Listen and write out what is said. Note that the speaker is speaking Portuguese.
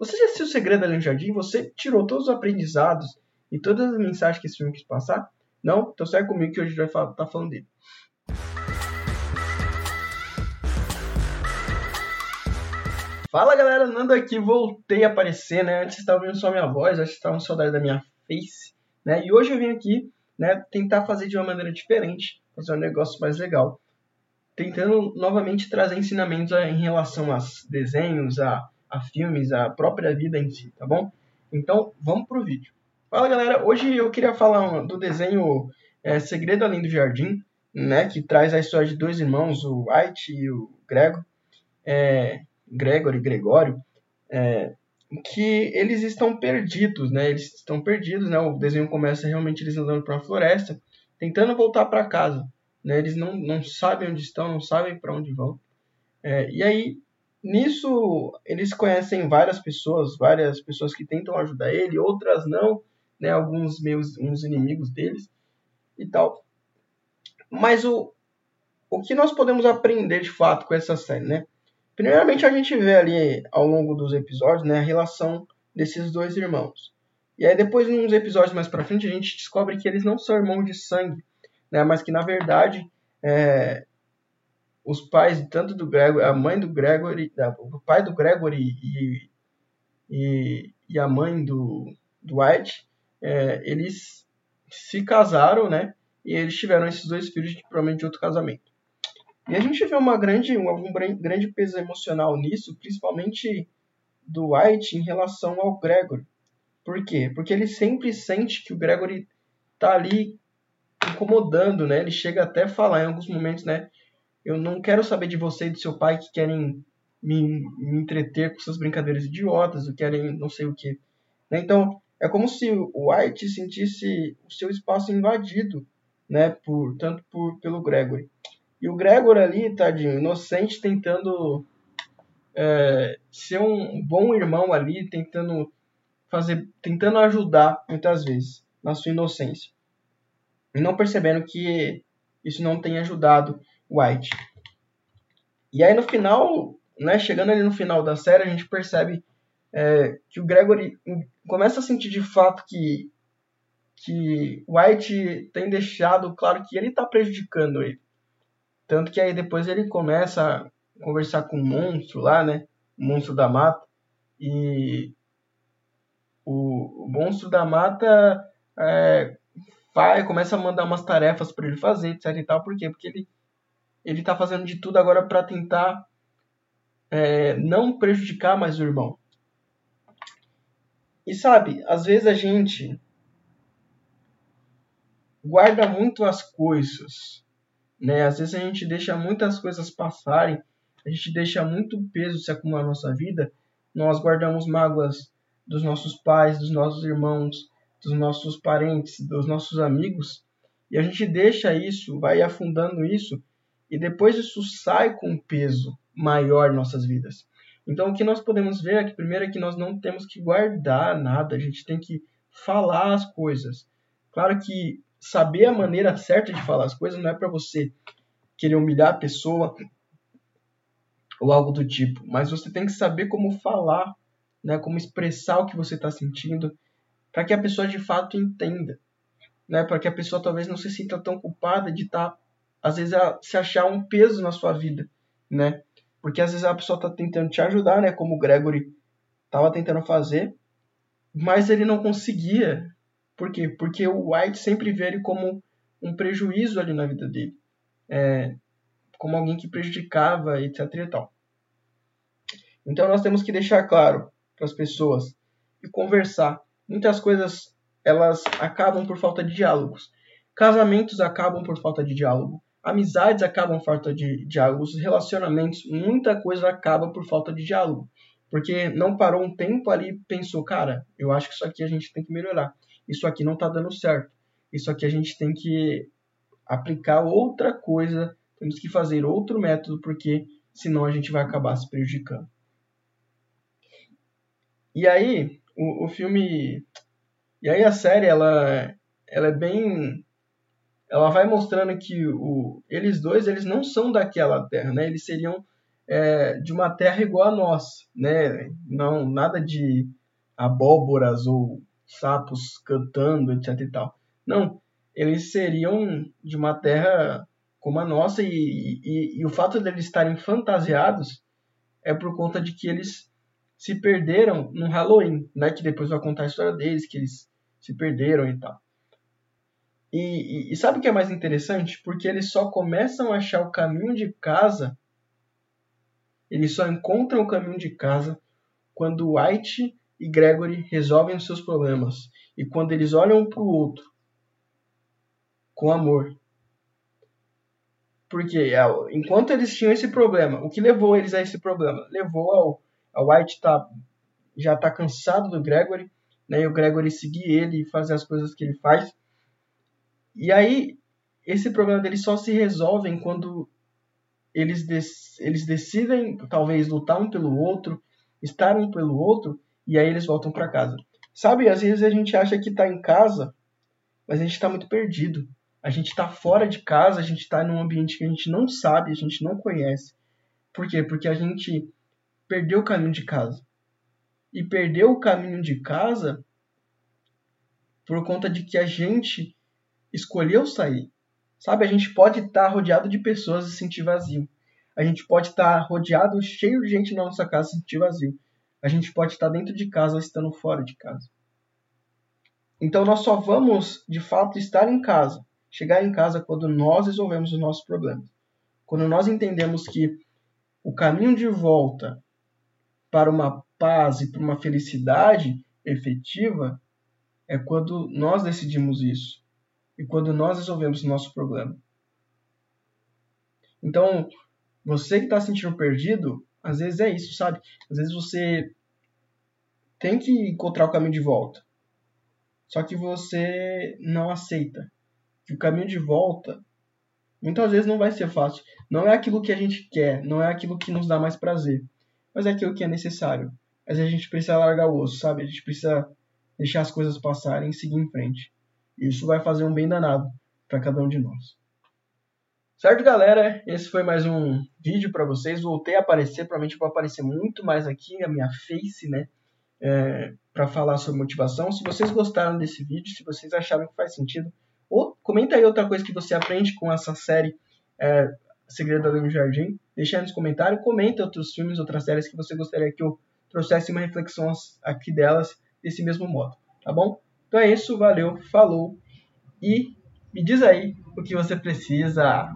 Você já assistiu O Segredo Além do Jardim? Você tirou todos os aprendizados e todas as mensagens que esse filme quis passar? Não? Então segue comigo que hoje a gente vai estar tá falando dele. Fala galera, Nando aqui, voltei a aparecer, né? Antes estava ouvindo só minha voz, acho que com saudade da minha face, né? E hoje eu vim aqui, né, tentar fazer de uma maneira diferente, fazer um negócio mais legal. Tentando novamente trazer ensinamentos em relação a desenhos, a a filmes, a própria vida em si, tá bom? Então, vamos pro vídeo. Fala galera, hoje eu queria falar do desenho é, Segredo Além do Jardim, né, que traz a história de dois irmãos, o White e o Grego, é, Gregory, Gregório, é, que eles estão perdidos, né, eles estão perdidos, né, o desenho começa realmente eles andando para uma floresta, tentando voltar para casa, né, eles não, não sabem onde estão, não sabem para onde vão, é, e aí Nisso, eles conhecem várias pessoas, várias pessoas que tentam ajudar ele, outras não, né, alguns meus uns inimigos deles e tal. Mas o, o que nós podemos aprender de fato com essa série, né? Primeiramente a gente vê ali ao longo dos episódios, né, a relação desses dois irmãos. E aí depois, nos episódios mais para frente, a gente descobre que eles não são irmãos de sangue, né, mas que na verdade é, os pais tanto do Gregory, a mãe do Gregory, o pai do Gregory e, e, e a mãe do, White, é, eles se casaram, né? E eles tiveram esses dois filhos de provavelmente outro casamento. E a gente vê uma grande, um, um grande peso emocional nisso, principalmente do White em relação ao Gregory. Por quê? Porque ele sempre sente que o Gregory tá ali incomodando, né? Ele chega até a falar em alguns momentos, né? Eu não quero saber de você e do seu pai que querem me, me entreter com suas brincadeiras idiotas, ou querem não sei o que. Né? Então, é como se o White sentisse o seu espaço invadido, né, por, tanto por, pelo Gregory. E o Gregory ali, tadinho, inocente, tentando é, ser um bom irmão ali, tentando fazer, tentando ajudar muitas vezes na sua inocência. E não percebendo que isso não tem ajudado White. E aí no final, né, chegando ali no final da série, a gente percebe é, que o Gregory começa a sentir de fato que que White tem deixado claro que ele está prejudicando ele. Tanto que aí depois ele começa a conversar com o monstro lá, né? O monstro da mata. E o, o monstro da mata é, vai, começa a mandar umas tarefas para ele fazer, etc e tal. Por quê? Porque ele ele está fazendo de tudo agora para tentar é, não prejudicar mais o irmão. E sabe, às vezes a gente guarda muito as coisas, né? Às vezes a gente deixa muitas coisas passarem, a gente deixa muito peso se acumular na nossa vida, nós guardamos mágoas dos nossos pais, dos nossos irmãos, dos nossos parentes, dos nossos amigos, e a gente deixa isso, vai afundando isso e depois isso sai com um peso maior em nossas vidas. Então o que nós podemos ver que primeiro é que nós não temos que guardar nada, a gente tem que falar as coisas. Claro que saber a maneira certa de falar as coisas não é para você querer humilhar a pessoa ou algo do tipo, mas você tem que saber como falar, né, como expressar o que você está sentindo, para que a pessoa de fato entenda, né, para que a pessoa talvez não se sinta tão culpada de estar tá às vezes a se achar um peso na sua vida, né? Porque às vezes a pessoa está tentando te ajudar, né? Como o Gregory estava tentando fazer, mas ele não conseguia. Por quê? Porque o White sempre vê ele como um prejuízo ali na vida dele. É, como alguém que prejudicava, etc e tal. Então nós temos que deixar claro para as pessoas e conversar. Muitas coisas elas acabam por falta de diálogos. Casamentos acabam por falta de diálogo amizades acabam por falta de diálogo, os relacionamentos, muita coisa acaba por falta de diálogo. Porque não parou um tempo ali e pensou, cara, eu acho que isso aqui a gente tem que melhorar. Isso aqui não está dando certo. Isso aqui a gente tem que aplicar outra coisa, temos que fazer outro método, porque senão a gente vai acabar se prejudicando. E aí, o, o filme. E aí a série, ela, ela é bem ela vai mostrando que o, eles dois eles não são daquela terra, né? Eles seriam é, de uma terra igual a nossa, né? Não nada de abóboras ou sapos cantando, etc e tal. Não, eles seriam de uma terra como a nossa e, e, e o fato deles estarem fantasiados é por conta de que eles se perderam no Halloween, né? Que depois vai contar a história deles, que eles se perderam e tal. E, e, e, sabe o que é mais interessante? Porque eles só começam a achar o caminho de casa, eles só encontram o caminho de casa quando White e Gregory resolvem os seus problemas. E quando eles olham um para o outro com amor. Porque é, enquanto eles tinham esse problema, o que levou eles a esse problema? Levou ao, ao White tá, já tá cansado do Gregory, né? E o Gregory seguir ele e fazer as coisas que ele faz. E aí, esse problema deles só se resolve quando eles, eles decidem, talvez, lutar um pelo outro, estar um pelo outro, e aí eles voltam para casa. Sabe, às vezes a gente acha que está em casa, mas a gente está muito perdido. A gente está fora de casa, a gente está num ambiente que a gente não sabe, a gente não conhece. Por quê? Porque a gente perdeu o caminho de casa. E perdeu o caminho de casa por conta de que a gente escolheu sair. Sabe, a gente pode estar rodeado de pessoas e sentir vazio. A gente pode estar rodeado, cheio de gente na nossa casa e sentir vazio. A gente pode estar dentro de casa estando fora de casa. Então nós só vamos, de fato, estar em casa, chegar em casa quando nós resolvemos os nossos problemas. Quando nós entendemos que o caminho de volta para uma paz e para uma felicidade efetiva é quando nós decidimos isso e quando nós resolvemos o nosso problema. Então, você que está se sentindo perdido, às vezes é isso, sabe? Às vezes você tem que encontrar o caminho de volta. Só que você não aceita que o caminho de volta muitas vezes não vai ser fácil. Não é aquilo que a gente quer, não é aquilo que nos dá mais prazer, mas é aquilo que é necessário. Mas a gente precisa largar o osso, sabe? A gente precisa deixar as coisas passarem e seguir em frente. Isso vai fazer um bem danado para cada um de nós. Certo, galera? Esse foi mais um vídeo para vocês. Voltei a aparecer, provavelmente vou aparecer muito mais aqui, a minha face, né? É, para falar sobre motivação. Se vocês gostaram desse vídeo, se vocês acharam que faz sentido, ou comenta aí outra coisa que você aprende com essa série é, Segredo Além do Jardim. Deixa aí nos comentários. Comenta outros filmes, outras séries que você gostaria que eu trouxesse uma reflexão aqui delas desse mesmo modo, tá bom? Então é isso, valeu, falou e me diz aí o que você precisa